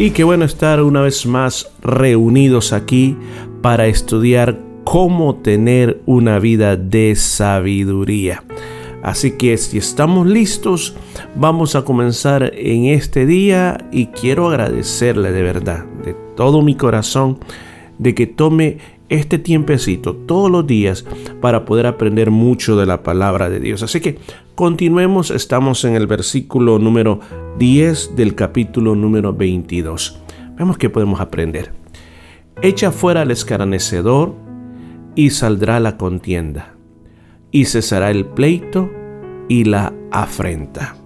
Y qué bueno estar una vez más reunidos aquí para estudiar cómo tener una vida de sabiduría. Así que si estamos listos, vamos a comenzar en este día y quiero agradecerle de verdad, de todo mi corazón, de que tome este tiempecito todos los días para poder aprender mucho de la palabra de Dios. Así que continuemos, estamos en el versículo número 10 del capítulo número 22. Vemos que podemos aprender. Echa fuera al escarnecedor y saldrá la contienda, y cesará el pleito y la afrenta.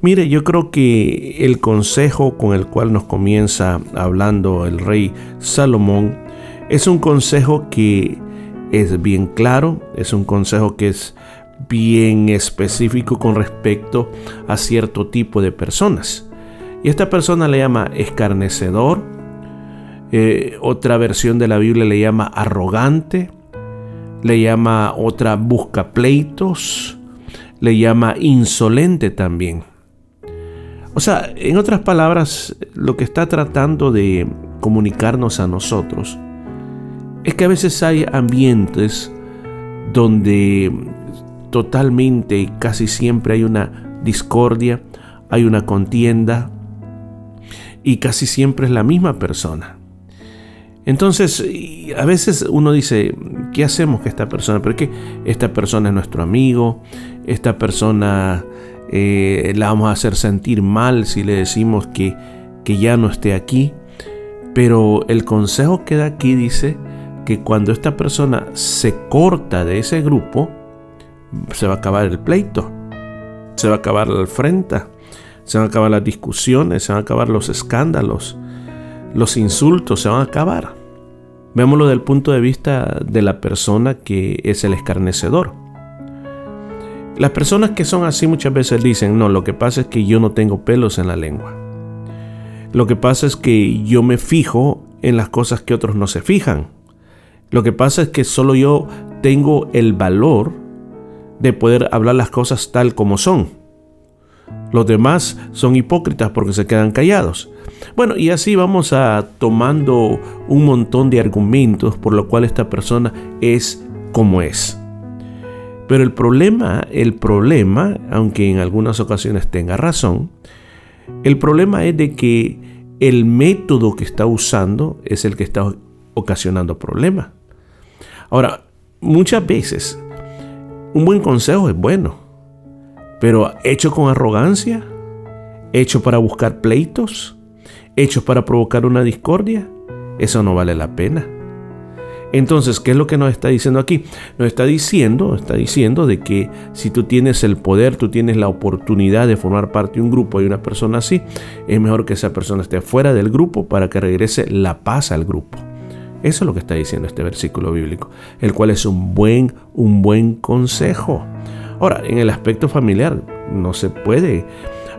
Mire, yo creo que el consejo con el cual nos comienza hablando el rey Salomón es un consejo que es bien claro, es un consejo que es bien específico con respecto a cierto tipo de personas. Y esta persona le llama escarnecedor, eh, otra versión de la Biblia le llama arrogante, le llama otra busca pleitos, le llama insolente también. O sea, en otras palabras, lo que está tratando de comunicarnos a nosotros es que a veces hay ambientes donde totalmente y casi siempre hay una discordia, hay una contienda y casi siempre es la misma persona. Entonces, a veces uno dice, ¿qué hacemos con esta persona? Pero que esta persona es nuestro amigo, esta persona eh, la vamos a hacer sentir mal si le decimos que, que ya no esté aquí. Pero el consejo que da aquí dice que cuando esta persona se corta de ese grupo, se va a acabar el pleito, se va a acabar la afrenta, se van a acabar las discusiones, se van a acabar los escándalos, los insultos, se van a acabar. Vémoslo desde el punto de vista de la persona que es el escarnecedor. Las personas que son así muchas veces dicen, no, lo que pasa es que yo no tengo pelos en la lengua. Lo que pasa es que yo me fijo en las cosas que otros no se fijan. Lo que pasa es que solo yo tengo el valor de poder hablar las cosas tal como son. Los demás son hipócritas porque se quedan callados. Bueno, y así vamos a tomando un montón de argumentos por lo cual esta persona es como es. Pero el problema, el problema, aunque en algunas ocasiones tenga razón, el problema es de que el método que está usando es el que está ocasionando problemas. Ahora, muchas veces un buen consejo es bueno, pero hecho con arrogancia, hecho para buscar pleitos, hechos para provocar una discordia, eso no vale la pena. Entonces, ¿qué es lo que nos está diciendo aquí? Nos está diciendo, está diciendo de que si tú tienes el poder, tú tienes la oportunidad de formar parte de un grupo y una persona así, es mejor que esa persona esté fuera del grupo para que regrese la paz al grupo. Eso es lo que está diciendo este versículo bíblico, el cual es un buen, un buen consejo. Ahora, en el aspecto familiar, no se puede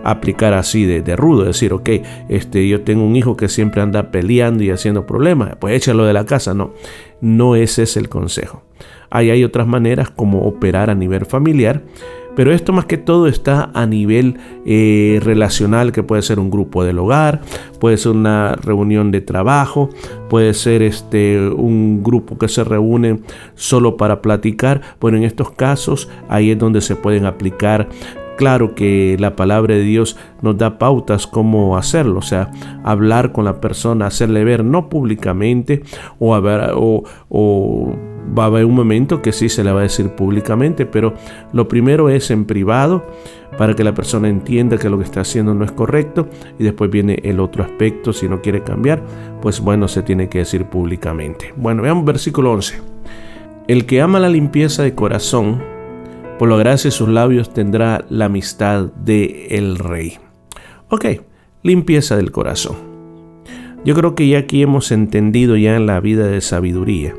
aplicar así de, rudo, decir, ok, este, yo tengo un hijo que siempre anda peleando y haciendo problemas, pues échalo de la casa. No, no ese es el consejo. Ahí hay otras maneras como operar a nivel familiar, pero esto más que todo está a nivel eh, relacional, que puede ser un grupo del hogar, puede ser una reunión de trabajo, puede ser este, un grupo que se reúne solo para platicar. Bueno, en estos casos ahí es donde se pueden aplicar Claro que la palabra de Dios nos da pautas cómo hacerlo, o sea, hablar con la persona, hacerle ver, no públicamente, o, o, va a haber un momento que sí se le va a decir públicamente, pero lo primero es en privado para que la persona entienda que lo que está haciendo no es correcto y después viene el otro aspecto, si no quiere cambiar, pues bueno, se tiene que decir públicamente. Bueno, veamos versículo 11. El que ama la limpieza de corazón, Por la gracia de sus labios tendrá la amistad de el rey. Ok, limpieza del corazón. Yo creo que ya aquí hemos entendido ya en la vida de sabiduría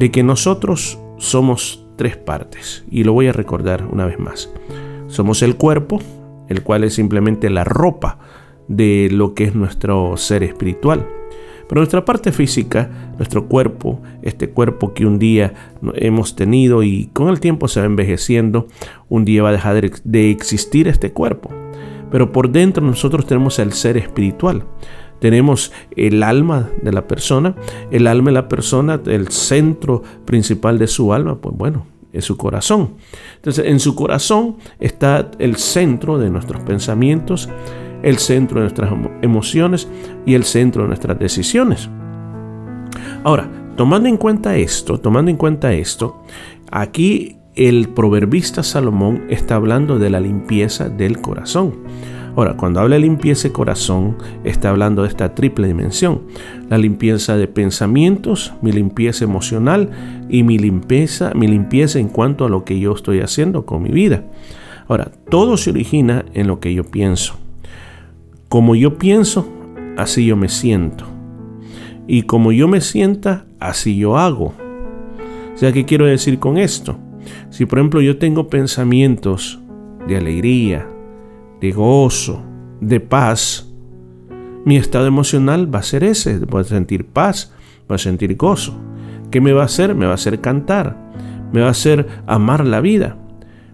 de que nosotros somos tres partes y lo voy a recordar una vez más. Somos el cuerpo, el cual es simplemente la ropa de lo que es nuestro ser espiritual. Pero nuestra parte física, nuestro cuerpo, este cuerpo que un día hemos tenido y con el tiempo se va envejeciendo, un día va a dejar de existir este cuerpo. Pero por dentro nosotros tenemos el ser espiritual. Tenemos el alma de la persona, el alma de la persona, el centro principal de su alma, pues bueno, es su corazón. Entonces, en su corazón está el centro de nuestros pensamientos, el centro de nuestras emociones y el centro de nuestras decisiones. Ahora, tomando en cuenta esto, tomando en cuenta esto, aquí el proverbista Salomón está hablando de la limpieza del corazón. Ahora, cuando habla de limpieza de corazón, está hablando de esta triple dimensión. La limpieza de pensamientos, mi limpieza emocional y mi limpieza, mi limpieza en cuanto a lo que yo estoy haciendo con mi vida. Ahora, todo se origina en lo que yo pienso. Como yo pienso, así yo me siento. Y como yo me sienta, así yo hago. O sea, ¿qué quiero decir con esto? Si por ejemplo yo tengo pensamientos de alegría, de gozo, de paz, mi estado emocional va a ser ese, voy a sentir paz, voy a sentir gozo. ¿Qué me va a hacer? Me va a hacer cantar, me va a hacer amar la vida.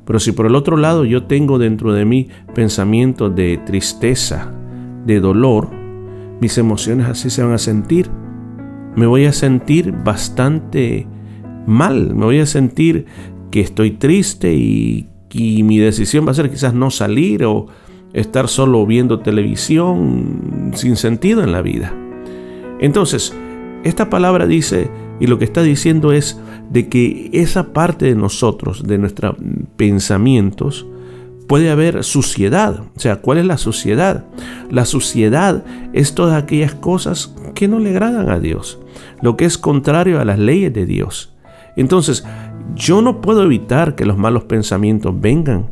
Pero si por el otro lado yo tengo dentro de mí pensamientos de tristeza, de dolor, mis emociones así se van a sentir. Me voy a sentir bastante mal, me voy a sentir que estoy triste y, mi decisión va a ser quizás no salir o estar solo viendo televisión sin sentido en la vida. Entonces, esta palabra dice, y lo que está diciendo es de que esa parte de nosotros, de nuestros pensamientos, puede haber suciedad. O sea, ¿cuál es la suciedad? La suciedad es todas aquellas cosas que no le agradan a Dios, lo que es contrario a las leyes de Dios. Entonces, yo no puedo evitar que los malos pensamientos vengan,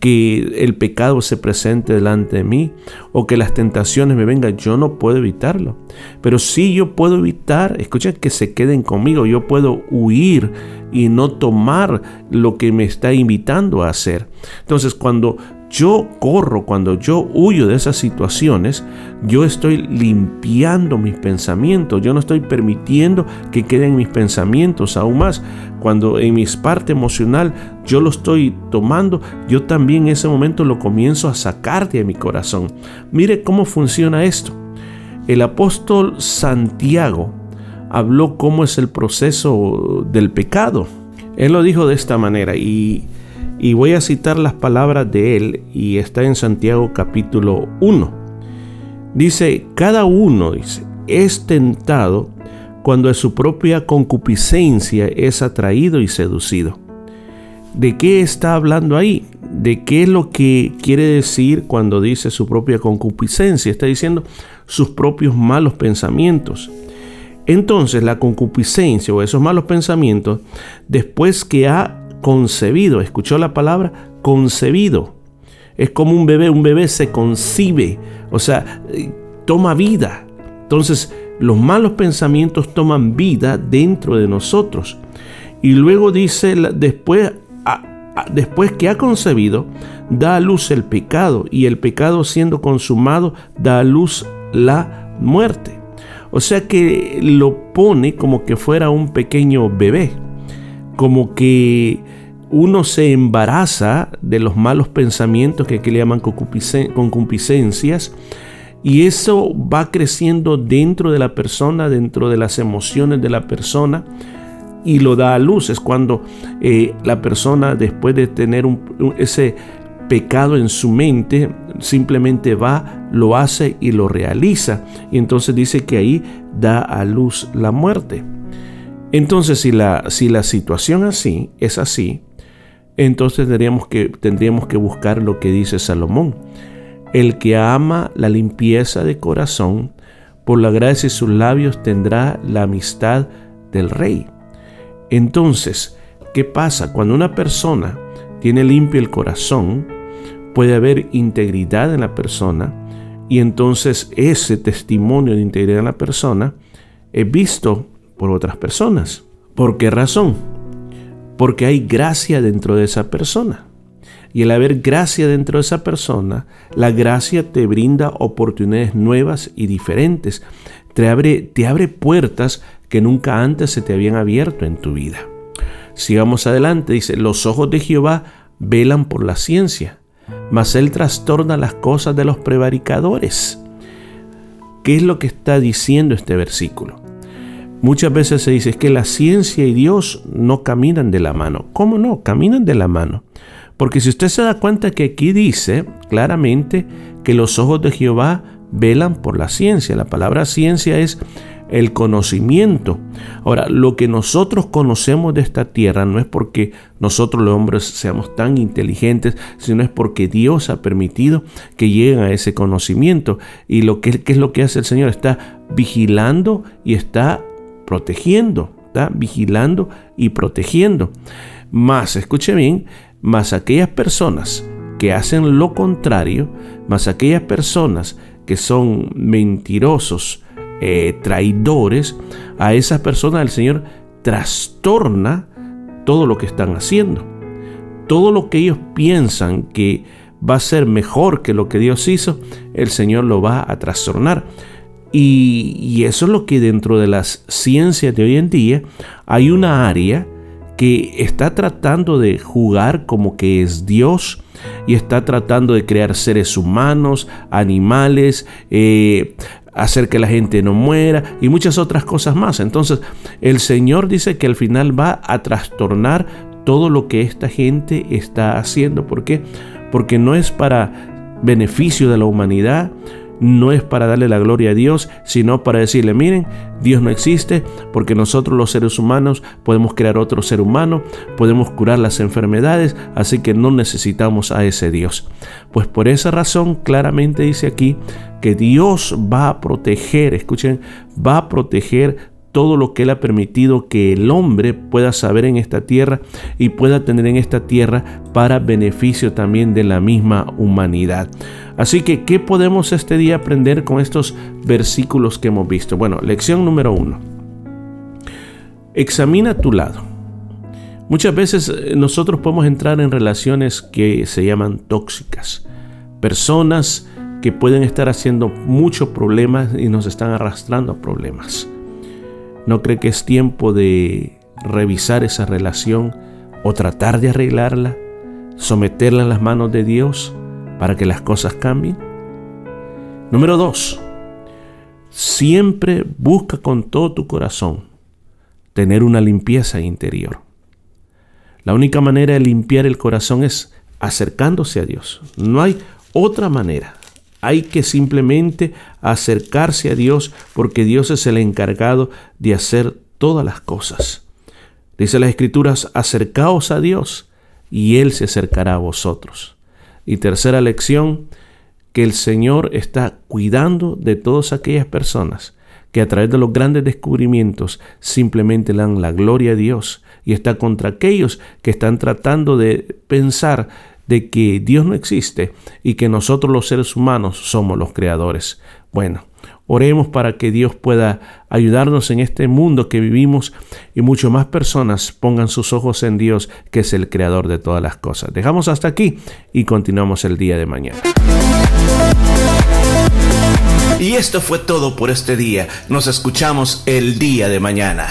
que el pecado se presente delante de mí o que las tentaciones me vengan. Yo no puedo evitarlo. Pero sí yo puedo evitar, escuchen, que se queden conmigo. Yo puedo huir y no tomar lo que me está invitando a hacer. Entonces, cuando yo corro, cuando yo huyo de esas situaciones, yo estoy limpiando mis pensamientos, yo no estoy permitiendo que queden mis pensamientos aún más. Cuando en mi parte emocional yo lo estoy tomando, yo también en ese momento lo comienzo a sacar de mi corazón. Mire cómo funciona esto. El apóstol Santiago habló cómo es el proceso del pecado. Él lo dijo de esta manera y y voy a citar las palabras de él y está en Santiago capítulo 1. Dice, cada uno dice, es tentado cuando de su propia concupiscencia es atraído y seducido. ¿De qué está hablando ahí? ¿De qué es lo que quiere decir cuando dice su propia concupiscencia? Está diciendo sus propios malos pensamientos. Entonces la concupiscencia o esos malos pensamientos, después que ha concebido. ¿Escuchó la palabra? Concebido. Es como un bebé, un bebé se concibe, o sea, eh, toma vida. Entonces, los malos pensamientos toman vida dentro de nosotros. Y luego dice, después, después que ha concebido, da a luz el pecado, y el pecado siendo consumado, da a luz la muerte. O sea que lo pone como que fuera un pequeño bebé como que uno se embaraza de los malos pensamientos que aquí le llaman concupiscencias y eso va creciendo dentro de la persona, dentro de las emociones de la persona y lo da a luz. Es cuando eh, la persona después de tener ese pecado en su mente, simplemente va, lo hace y lo realiza. Y entonces dice que ahí da a luz la muerte. Entonces, si la, si la situación así es así, entonces tendríamos que, buscar lo que dice Salomón. El que ama la limpieza de corazón, por la gracia de sus labios tendrá la amistad del rey. Entonces, ¿qué pasa? Cuando una persona tiene limpio el corazón, puede haber integridad en la persona y entonces ese testimonio de integridad en la persona es visto por otras personas. ¿Por qué razón? Porque hay gracia dentro de esa persona. Y al haber gracia dentro de esa persona, la gracia te brinda oportunidades nuevas y diferentes. Te abre, te abre puertas que nunca antes se te habían abierto en tu vida. Sigamos adelante, dice, los ojos de Jehová velan por la ciencia, mas él trastorna las cosas de los prevaricadores. ¿Qué es lo que está diciendo este versículo? Muchas veces se dice que la ciencia y Dios no caminan de la mano. ¿Cómo no? Caminan de la mano. Porque si usted se da cuenta que aquí dice claramente que los ojos de Jehová velan por la ciencia. La palabra ciencia es el conocimiento. Ahora, lo que nosotros conocemos de esta tierra no es porque nosotros los hombres seamos tan inteligentes, sino es porque Dios ha permitido que lleguen a ese conocimiento. Y lo que, ¿qué es lo que hace el Señor? Está vigilando y está protegiendo. Vigilando y protegiendo. Más, escuche bien, más aquellas personas que hacen lo contrario, más aquellas personas que son mentirosos, eh, traidores, a esas personas el Señor trastorna todo lo que están haciendo. Todo lo que ellos piensan que va a ser mejor que lo que Dios hizo, el Señor lo va a trastornar. Y, eso es lo que dentro de las ciencias de hoy en día hay una área que está tratando de jugar como que es Dios y está tratando de crear seres humanos, animales, eh, hacer que la gente no muera y muchas otras cosas más. Entonces el Señor dice que al final va a trastornar todo lo que esta gente está haciendo. ¿Por qué? Porque no es para beneficio de la humanidad, no es para darle la gloria a Dios, sino para decirle, miren, Dios no existe porque nosotros los seres humanos podemos crear otro ser humano, podemos curar las enfermedades, así que no necesitamos a ese Dios. Pues por esa razón claramente dice aquí que Dios va a proteger, escuchen, va a proteger todo lo que Él ha permitido que el hombre pueda saber en esta tierra y pueda tener en esta tierra para beneficio también de la misma humanidad. Así que, ¿qué podemos este día aprender con estos versículos que hemos visto? Bueno, lección número uno. Examina tu lado. Muchas veces eh, nosotros podemos entrar en relaciones que se llaman tóxicas. Personas que pueden estar haciendo muchos problemas y nos están arrastrando a problemas. ¿No cree que es tiempo de revisar esa relación o tratar de arreglarla, someterla en las manos de Dios para que las cosas cambien? Número dos, siempre busca con todo tu corazón tener una limpieza interior. La única manera de limpiar el corazón es acercándose a Dios. No hay otra manera. Hay que simplemente acercarse a Dios porque Dios es el encargado de hacer todas las cosas. Dice las escrituras, acercaos a Dios y Él se acercará a vosotros. Y tercera lección, que el Señor está cuidando de todas aquellas personas que a través de los grandes descubrimientos simplemente le dan la gloria a Dios y está contra aquellos que están tratando de pensar de que Dios no existe y que nosotros los seres humanos somos los creadores. Bueno, oremos para que Dios pueda ayudarnos en este mundo que vivimos y mucho más personas pongan sus ojos en Dios, que es el creador de todas las cosas. Dejamos hasta aquí y continuamos el día de mañana. Y esto fue todo por este día. Nos escuchamos el día de mañana.